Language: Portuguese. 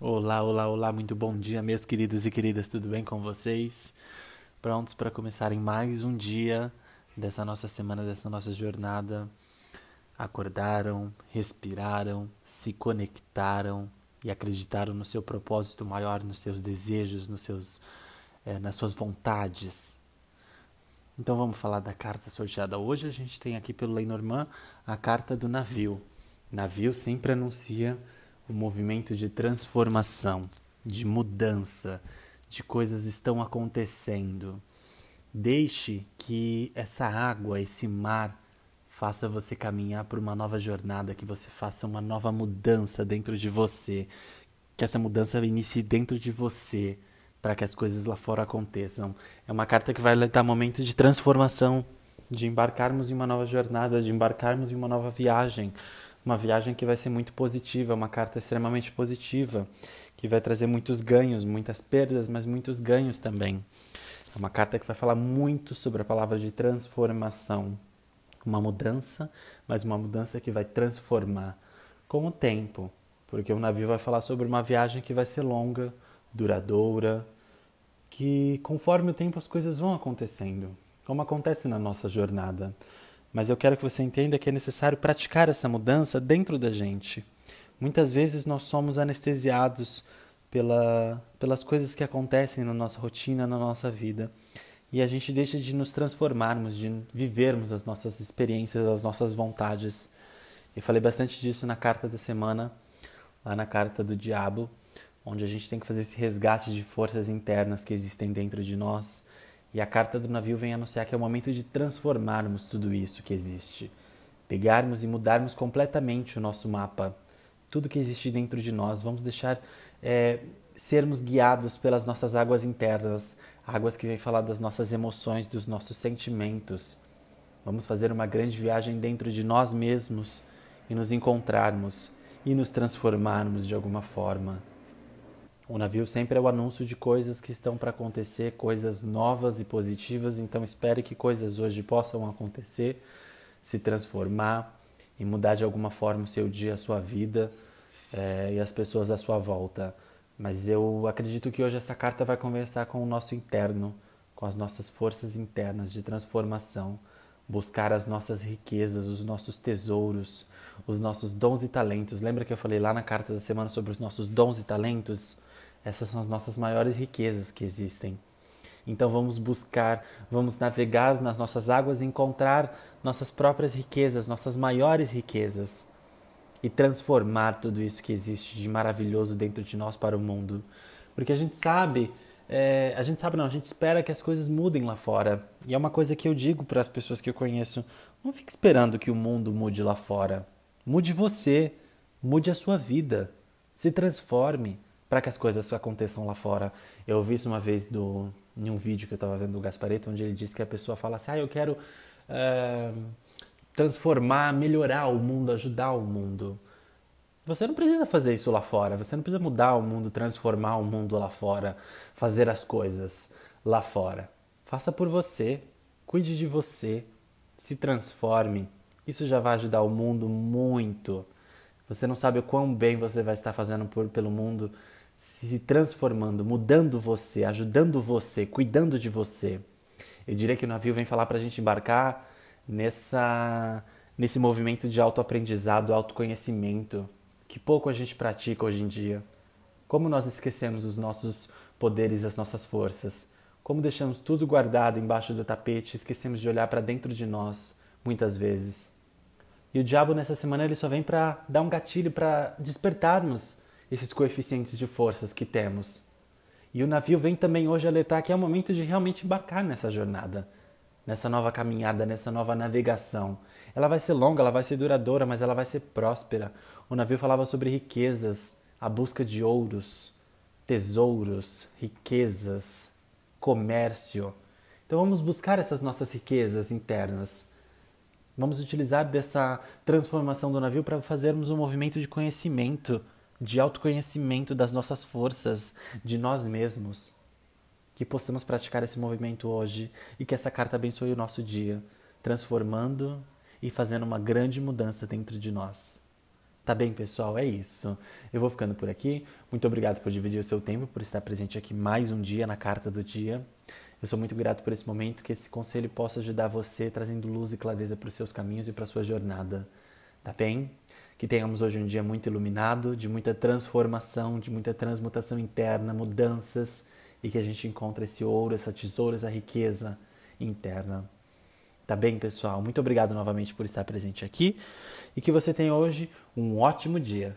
Olá, olá, olá, muito bom dia, meus queridos e queridas, tudo bem com vocês? Prontos para começarem mais um dia dessa nossa semana, dessa nossa jornada? Acordaram, respiraram, se conectaram e acreditaram no seu propósito maior, nos seus desejos, nos seus, é, nas suas vontades. Então vamos falar da carta sorteada. Hoje a gente tem aqui pelo Lenormand a carta do navio. Navio sempre anuncia o movimento de transformação, de mudança, de coisas estão acontecendo. Deixe que essa água, esse mar, faça você caminhar por uma nova jornada, que você faça uma nova mudança dentro de você, que essa mudança inicie dentro de você, para que as coisas lá fora aconteçam. É uma carta que vai levar momentos de transformação, de embarcarmos em uma nova jornada, de embarcarmos em uma nova viagem uma viagem que vai ser muito positiva, uma carta extremamente positiva, que vai trazer muitos ganhos, muitas perdas, mas muitos ganhos também. É uma carta que vai falar muito sobre a palavra de transformação, uma mudança, mas uma mudança que vai transformar com o tempo, porque o navio vai falar sobre uma viagem que vai ser longa, duradoura, que conforme o tempo as coisas vão acontecendo, como acontece na nossa jornada. Mas eu quero que você entenda que é necessário praticar essa mudança dentro da gente. Muitas vezes nós somos anestesiados pela, pelas coisas que acontecem na nossa rotina, na nossa vida. E a gente deixa de nos transformarmos, de vivermos as nossas experiências, as nossas vontades. Eu falei bastante disso na carta da semana, lá na carta do diabo, onde a gente tem que fazer esse resgate de forças internas que existem dentro de nós e a carta do navio vem anunciar que é o momento de transformarmos tudo isso que existe, pegarmos e mudarmos completamente o nosso mapa, tudo que existe dentro de nós. Vamos deixar é, sermos guiados pelas nossas águas internas, águas que vêm falar das nossas emoções, dos nossos sentimentos. Vamos fazer uma grande viagem dentro de nós mesmos e nos encontrarmos e nos transformarmos de alguma forma. O navio sempre é o anúncio de coisas que estão para acontecer, coisas novas e positivas, então espere que coisas hoje possam acontecer, se transformar e mudar de alguma forma o seu dia, a sua vida é, e as pessoas à sua volta. Mas eu acredito que hoje essa carta vai conversar com o nosso interno, com as nossas forças internas de transformação, buscar as nossas riquezas, os nossos tesouros, os nossos dons e talentos. Lembra que eu falei lá na carta da semana sobre os nossos dons e talentos? Essas são as nossas maiores riquezas que existem. Então vamos buscar, vamos navegar nas nossas águas e encontrar nossas próprias riquezas, nossas maiores riquezas e transformar tudo isso que existe de maravilhoso dentro de nós para o mundo. Porque a gente sabe, é, a gente sabe não, a gente espera que as coisas mudem lá fora. E é uma coisa que eu digo para as pessoas que eu conheço: não fique esperando que o mundo mude lá fora. Mude você, mude a sua vida, se transforme para que as coisas aconteçam lá fora. Eu ouvi isso uma vez do, em um vídeo que eu estava vendo do Gaspareto, onde ele disse que a pessoa fala assim: ah, eu quero é, transformar, melhorar o mundo, ajudar o mundo. Você não precisa fazer isso lá fora, você não precisa mudar o mundo, transformar o mundo lá fora, fazer as coisas lá fora. Faça por você, cuide de você, se transforme. Isso já vai ajudar o mundo muito. Você não sabe o quão bem você vai estar fazendo por, pelo mundo se transformando, mudando você, ajudando você, cuidando de você. Eu diria que o navio vem falar para a gente embarcar nessa, nesse movimento de autoaprendizado, autoconhecimento, que pouco a gente pratica hoje em dia. Como nós esquecemos os nossos poderes, as nossas forças. Como deixamos tudo guardado embaixo do tapete, esquecemos de olhar para dentro de nós, muitas vezes. E o diabo nessa semana ele só vem para dar um gatilho para despertarmos esses coeficientes de forças que temos. E o navio vem também hoje alertar que é o momento de realmente embarcar nessa jornada, nessa nova caminhada, nessa nova navegação. Ela vai ser longa, ela vai ser duradoura, mas ela vai ser próspera. O navio falava sobre riquezas, a busca de ouros, tesouros, riquezas, comércio. Então vamos buscar essas nossas riquezas internas. Vamos utilizar dessa transformação do navio para fazermos um movimento de conhecimento de autoconhecimento das nossas forças, de nós mesmos. Que possamos praticar esse movimento hoje e que essa carta abençoe o nosso dia, transformando e fazendo uma grande mudança dentro de nós. Tá bem, pessoal? É isso. Eu vou ficando por aqui. Muito obrigado por dividir o seu tempo, por estar presente aqui mais um dia na Carta do Dia. Eu sou muito grato por esse momento, que esse conselho possa ajudar você, trazendo luz e clareza para os seus caminhos e para a sua jornada. Tá bem? Que tenhamos hoje um dia muito iluminado, de muita transformação, de muita transmutação interna, mudanças e que a gente encontre esse ouro, essa tesoura, essa riqueza interna. Tá bem, pessoal? Muito obrigado novamente por estar presente aqui e que você tenha hoje um ótimo dia.